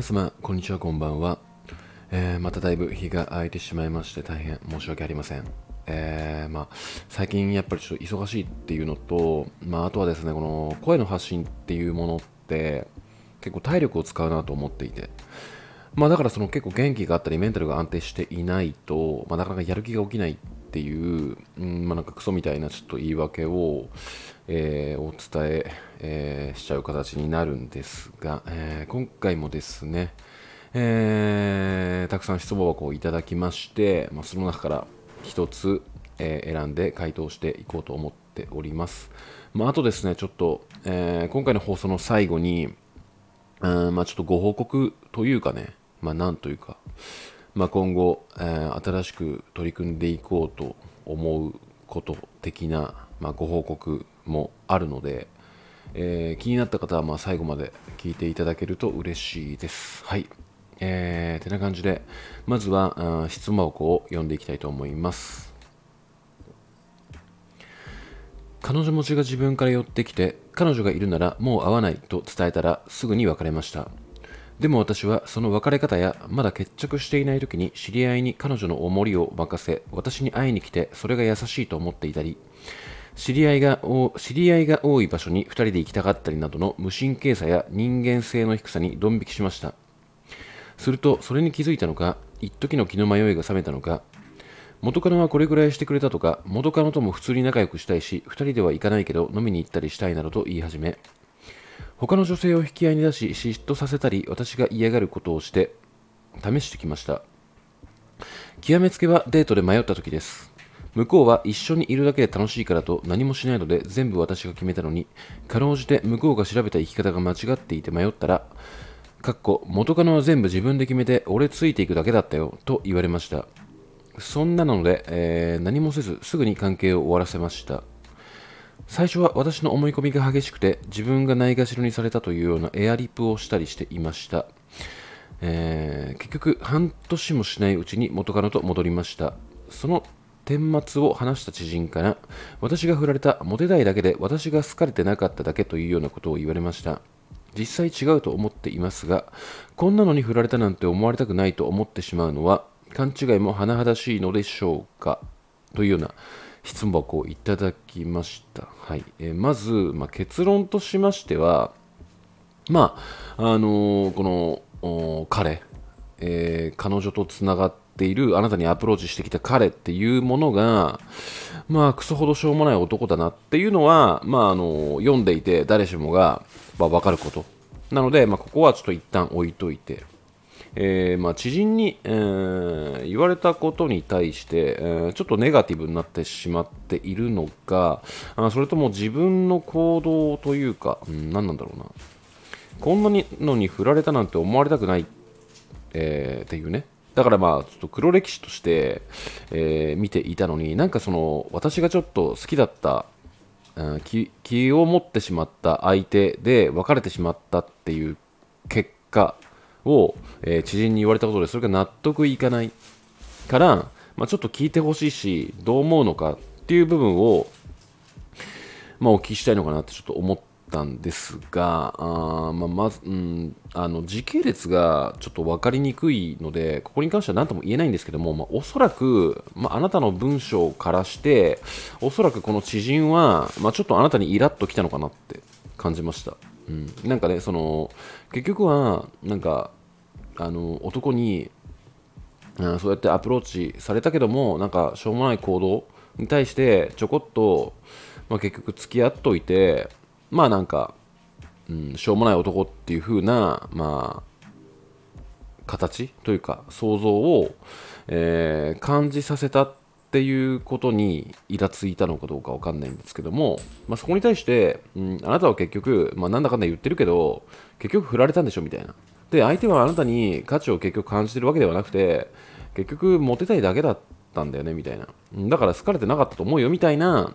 皆様、こんにちは、こんばんは。えーまただいぶ日が空いてしまいまして大変申し訳ありません。えーまあ、最近やっぱりちょっと忙しいっていうのと、まあ、あとはですね、この声の発信っていうものって結構体力を使うなと思っていて、まあだからその結構元気があったりメンタルが安定していないと、まあなかなかやる気が起きないっていう、うん、まあなんかクソみたいなちょっと言い訳を、えーお伝ええーしちゃう形になるんですが、えー今回もですね、えーたくさん質問箱をいただきまして、まあ、その中から一つ、え選んで回答していこうと思っております。まあ、あとですね、ちょっと、え今回の放送の最後に、うんまあ、ちょっとご報告というかね、まあ、なんというか、まあ、今後、えー新しく取り組んでいこうと思うこと的な、まあ、ご報告もあるので、えー気になった方はまあ最後まで聞いていただけると嬉しいです。はい。えー、てな感じで、まずは質問箱を読んでいきたいと思います。彼女持ちが自分から寄ってきて彼女がいるならもう会わないと伝えたらすぐに別れましたでも私はその別れ方やまだ決着していない時に知り合いに彼女の重りを任せ私に会いに来てそれが優しいと思っていたり知り合いが知り合いが多い場所に2人で行きたかったりなどの無神経さや人間性の低さにドン引きしました。するとそれに気づいたのか一時の気の迷いが覚めたのか元カノはこれぐらいしてくれたとか元カノとも普通に仲良くしたいし2人では行かないけど飲みに行ったりしたいなどと言い始め他の女性を引き合いに出し嫉妬させたり私が嫌がることをして試してきました。極めつけはデートで迷った時です。向こうは一緒にいるだけで楽しいからと何もしないので全部私が決めたのにかろうじて向こうが調べた生き方が間違っていて迷ったらかっこ元カノは全部自分で決めて俺ついていくだけだったよと言われました。そんなので、えー何もせずすぐに関係を終わらせました。最初は私の思い込みが激しくて自分がないがしろにされたというようなエアリップをしたりしていました、えー結局半年もしないうちに元カノと戻りました。その顛末を話した知人から私が振られたモテたいだけで私が好かれてなかっただけというようなことを言われました。実際違うと思っていますがこんなのに振られたなんて思われたくないと思ってしまうのは勘違いも甚だしいのでしょうか？というような質問箱をいただきました、はい。えーまず、まあ、結論としましてはまああのーこの彼、えー彼女とつながっているあなたにアプローチしてきた彼っていうものがまあクソほどしょうもない男だなっていうのは、まあ、あの読んでいて誰しもが、まあ、分かること。なので、まあ、ここはちょっと一旦置いといて。えーまあ、知人に、えー言われたことに対して、えーちょっとネガティブになってしまっているのかあそれとも自分の行動というか、うん、何なんだろうな。こんなにのに振られたなんて思われたくない、えーっていうね。だからまあちょっと黒歴史として、えー見ていたのになんかその私がちょっと好きだった気気を持ってしまった相手で別れてしまったっていう結果を、え知人に言われたことでそれが納得いかないから、まあ、ちょっと聞いてほしいしどう思うのかっていう部分を、まあ、お聞きしたいのかなってちょっと思ったんですがあ、まあ、まず、うん、あの時系列がちょっと分かりにくいのでここに関しては何とも言えないんですけども、まあ、おそらく、まあ、あなたの文章からしておそらくこの知人は、まあ、ちょっとあなたにイラッときたのかなって感じました、うん、なんかねその結局はなんかあの男にうんそうやってアプローチされたけどもなんかしょうもない行動に対してちょこっと、まあ、結局付き合っといてまあなんか、うん、しょうもない男っていう風なまあ形というか想像を、えー感じさせたっっていうことにイラついたのかどうかわかんないんですけども、まあ、そこに対して、うん、あなたは結局、まあ、なんだかんだ言ってるけど結局振られたんでしょみたいな。で相手はあなたに価値を結局感じてるわけではなくて結局モテたいだけだったんだよねみたいな。だから好かれてなかったと思うよみたいな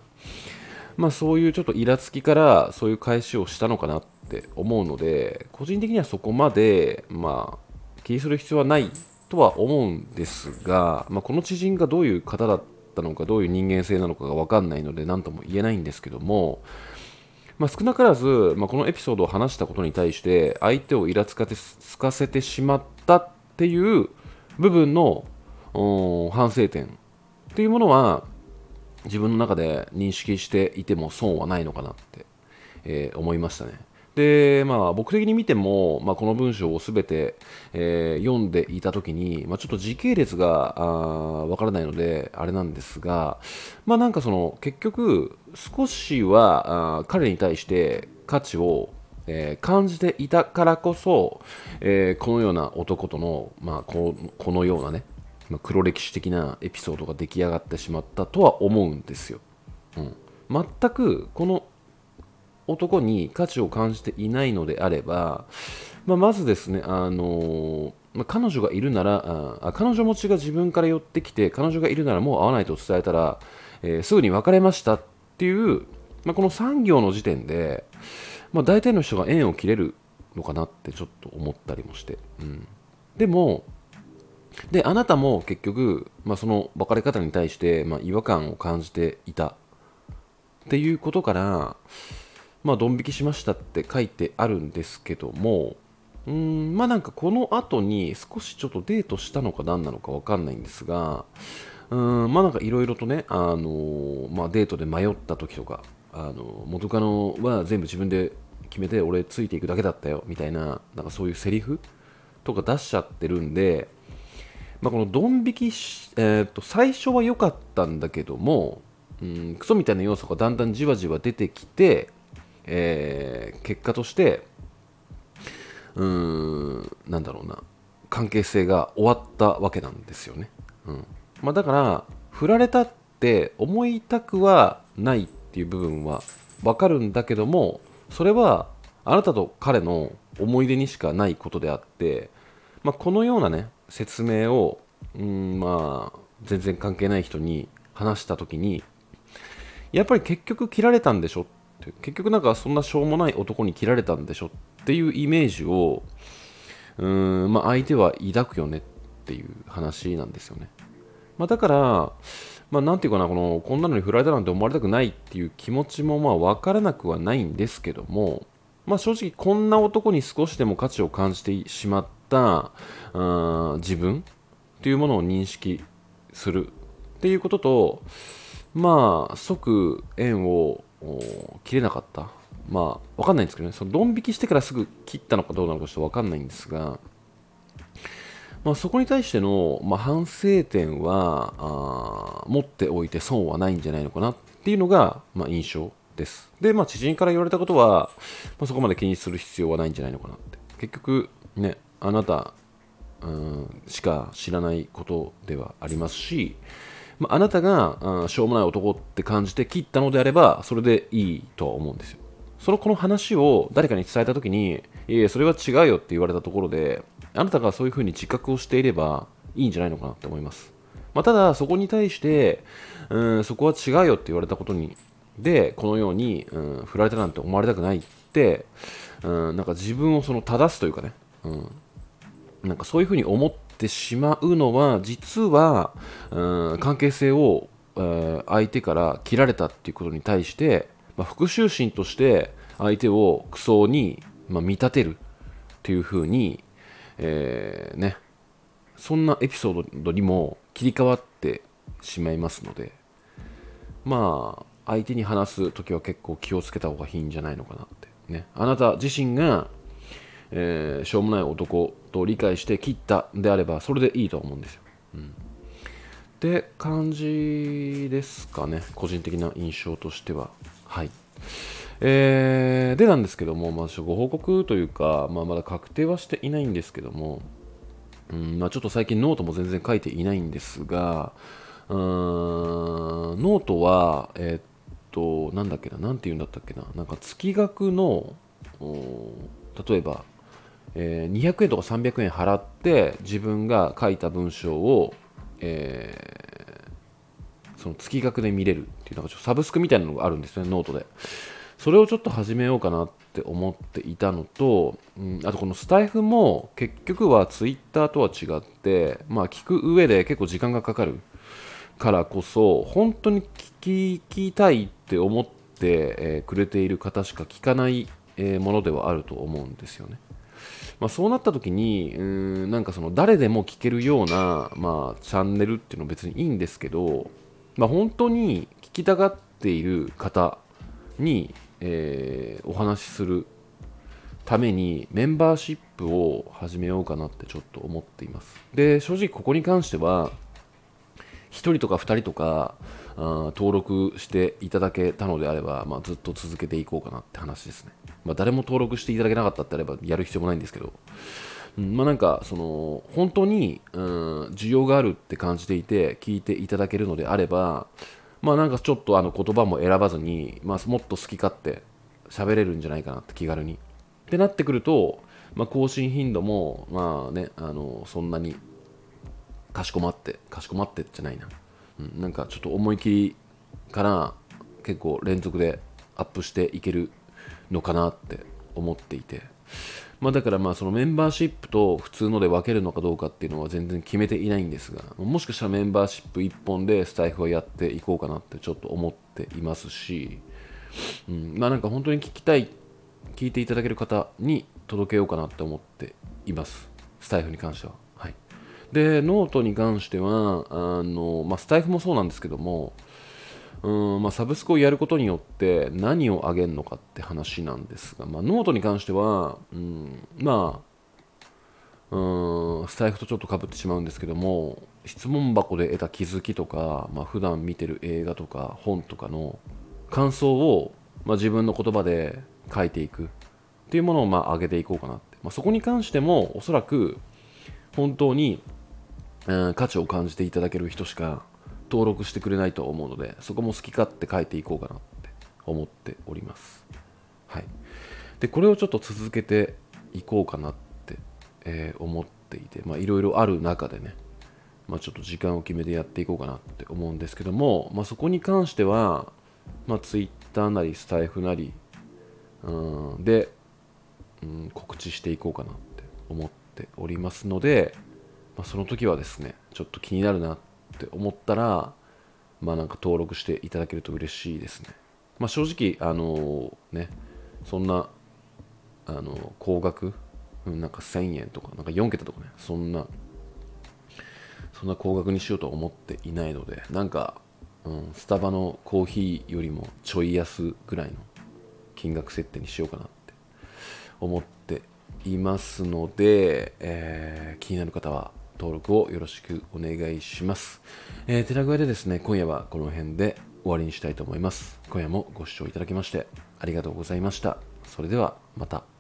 まあそういうちょっとイラつきからそういう返しをしたのかなって思うので個人的にはそこまでまあ気にする必要はないとは思うんですが、まあ、この知人がどういう方だったのかどういう人間性なのかが分かんないので何とも言えないんですけどもまあ、少なからず、まあ、このエピソードを話したことに対して相手をイラつかつかせてしまったっていう部分の反省点っていうものは自分の中で認識していても損はないのかなって、えー、思いましたね。で、まあ、僕的に見ても、まあ、この文章をすべて、えー、読んでいたときに、まあ、ちょっと時系列がわからないので、あれなんですが、まあ、なんかその、結局、少しはあ彼に対して価値を、えー、感じていたからこそ、えー、このような男との、まあ、ここのようなね、まあ、黒歴史的なエピソードが出来上がってしまったとは思うんですよ。うん、全くこの男に価値を感じていないのであれば、まあ、まずですね、あのまあ、彼女がいるならあ、彼女持ちが自分から寄ってきて、彼女がいるならもう会わないと伝えたら、えー、すぐに別れましたっていう、まあ、この産業の時点で、まあ、大体の人が縁を切れるのかなってちょっと思ったりもして。うん、でも、で、あなたも結局、まあ、その別れ方に対して、まあ、違和感を感じていたっていうことから、まあ、ドン引きしましたって書いてあるんですけども、うん、まあなんかこの後に少しちょっとデートしたのか何なのかわかんないんですが、うーん、まあなんかいろいろとね、あのー、まあデートで迷った時とか、あの元カノは全部自分で決めて俺ついていくだけだったよみたいな、なんかそういうセリフとか出しちゃってるんで、まあ、このドン引き、えー、と最初は良かったんだけども、うん、クソみたいな要素がだんだんじわじわ出てきて、えー、結果としてうーんなんだろうな関係性が終わったわけなんですよね、うん。まあ、だから振られたって思いたくはないっていう部分はわかるんだけどもそれはあなたと彼の思い出にしかないことであって、まあ、このようなね説明をうんまあ全然関係ない人に話した時にやっぱり結局切られたんでしょて結局なんかそんなしょうもない男に切られたんでしょっていうイメージをうーん、まあ、相手は抱くよねっていう話なんですよね、まあ、だから、まあ、ていうかなこのこんなのに振られたなんて思われたくないっていう気持ちもまあ分からなくはないんですけども、まあ、正直こんな男に少しでも価値を感じてしまったあ自分っていうものを認識するっていうこととまあ即縁を切れなかった？まあ分かんないんですけどねそのドン引きしてからすぐ切ったのかどうなのかちょっと分かんないんですが、まあ、そこに対しての、まあ、反省点はあ持っておいて損はないんじゃないのかなっていうのが、まあ、印象です。で、まあ、知人から言われたことは、まあ、そこまで気にする必要はないんじゃないのかなって。結局、ね、あなた、うん、しか知らないことではありますし、まあ、あなたがあしょうもない男って感じて切ったのであればそれでいいとは思うんですよ。そのこの話を誰かに伝えた時にいやそれは違うよって言われたところであなたがそういうふうに自覚をしていればいいんじゃないのかなって思います、まあ、ただそこに対してうんそこは違うよって言われたことにでこのように、うん、振られたなんて思われたくないって、うん、なんか自分をその正すというかね、うん、なんかそういうふうに思っててしまうのは実は、うん、関係性を、えー、相手から切られたっていうことに対して、まあ、復讐心として相手をクソに、まあ、見立てるっていうふうに、えー、ねそんなエピソードにも切り替わってしまいますのでまあ相手に話す時は結構気をつけた方がいいんじゃないのかなってね。あなた自身がえー、しょうもない男と理解して切ったであればそれでいいと思うんですよ。うん、って感じですかね個人的な印象としては。はいえー、でなんですけども、まあ、ご報告というか、まあ、まだ確定はしていないんですけども、うんまあ、ちょっと最近ノートも全然書いていないんですが、うーんノートは、えー、っと、なんだっけな、なんて言うんだったっけな、なんか月額の、例えば、えー、200円とか300円払って自分が書いた文章を、えー、その月額で見れるっていうなんかサブスクみたいなのがあるんですよねノートでそれをちょっと始めようかなって思っていたのと、うん、あとこのスタエフも結局はツイッターとは違ってまあ聞く上で結構時間がかかるからこそ本当に聞きたいって思って、えーくれている方しか聞かない、えものではあると思うんですよね。まあ、そうなった時にうーんなんかその誰でも聞けるような、まあ、チャンネルっていうのは別にいいんですけど、まあ、本当に聞きたがっている方に、えーお話しするためにメンバーシップを始めようかなってちょっと思っています。で正直ここに関しては1人とか2人とかあー登録していただけたのであれば、まあ、ずっと続けていこうかなって話ですね、まあ、誰も登録していただけなかったってあればやる必要もないんですけど、うんまあなんかその本当に、うん、需要があるって感じていて聞いていただけるのであればまあなんかちょっとあの言葉も選ばずに、まあ、もっと好き勝手喋れるんじゃないかなって気軽に。ってなってくると、まあ、更新頻度もまあねあのそんなにかしこまってかしこまってじゃないな、うん、なんかちょっと思い切りから結構連続でアップしていけるのかなって思っていて。まあだからまあそのメンバーシップと普通ので分けるのかどうかっていうのは全然決めていないんですがもしかしたらメンバーシップ1本でスタイフはやっていこうかなってちょっと思っていますし、うん、まあなんか本当に聞きたい聞いていただける方に届けようかなって思っています。スタエフに関しては。でノートに関してはあの、まあ、スタエフもそうなんですけどもうんまあ、サブスクをやることによって何をあげるのかって話なんですが、まあ、ノートに関しては、うん、まあうんスタエフとちょっとかぶってしまうんですけども質問箱で得た気づきとか、まあ普段見てる映画とか本とかの感想を、まあ、自分の言葉で書いていくっていうものをまあ上げていこうかなって、まあ、そこに関してもおそらく本当に、うん価値を感じていただける人しか登録してくれないと思うのでそこも好き勝手書いていこうかなって思っております。はい。でこれをちょっと続けていこうかなって、えー思っていてまあいろいろある中でねまあ、ちょっと時間を決めてやっていこうかなって思うんですけども、まあ、そこに関しては、まあ、Twitter なりスタイフなりうんで、うん、告知していこうかなって思っておりますので、まあ、その時はですねちょっと気になるなって思ったらまあなんか登録していただけると嬉しいですね、まあ、正直あのねそんなあの高額なんか1000円とかなんか4桁とかねそんなそんな高額にしようとは思っていないのでなんか、うん、スタバのコーヒーよりもちょい安ぐらいの金額設定にしようかなって思っていますので、えー気になる方は登録をよろしくお願いします。えー、寺具合でですね、今夜はこの辺で終わりにしたいと思います。今夜もご視聴いただきましてありがとうございました。それではまた。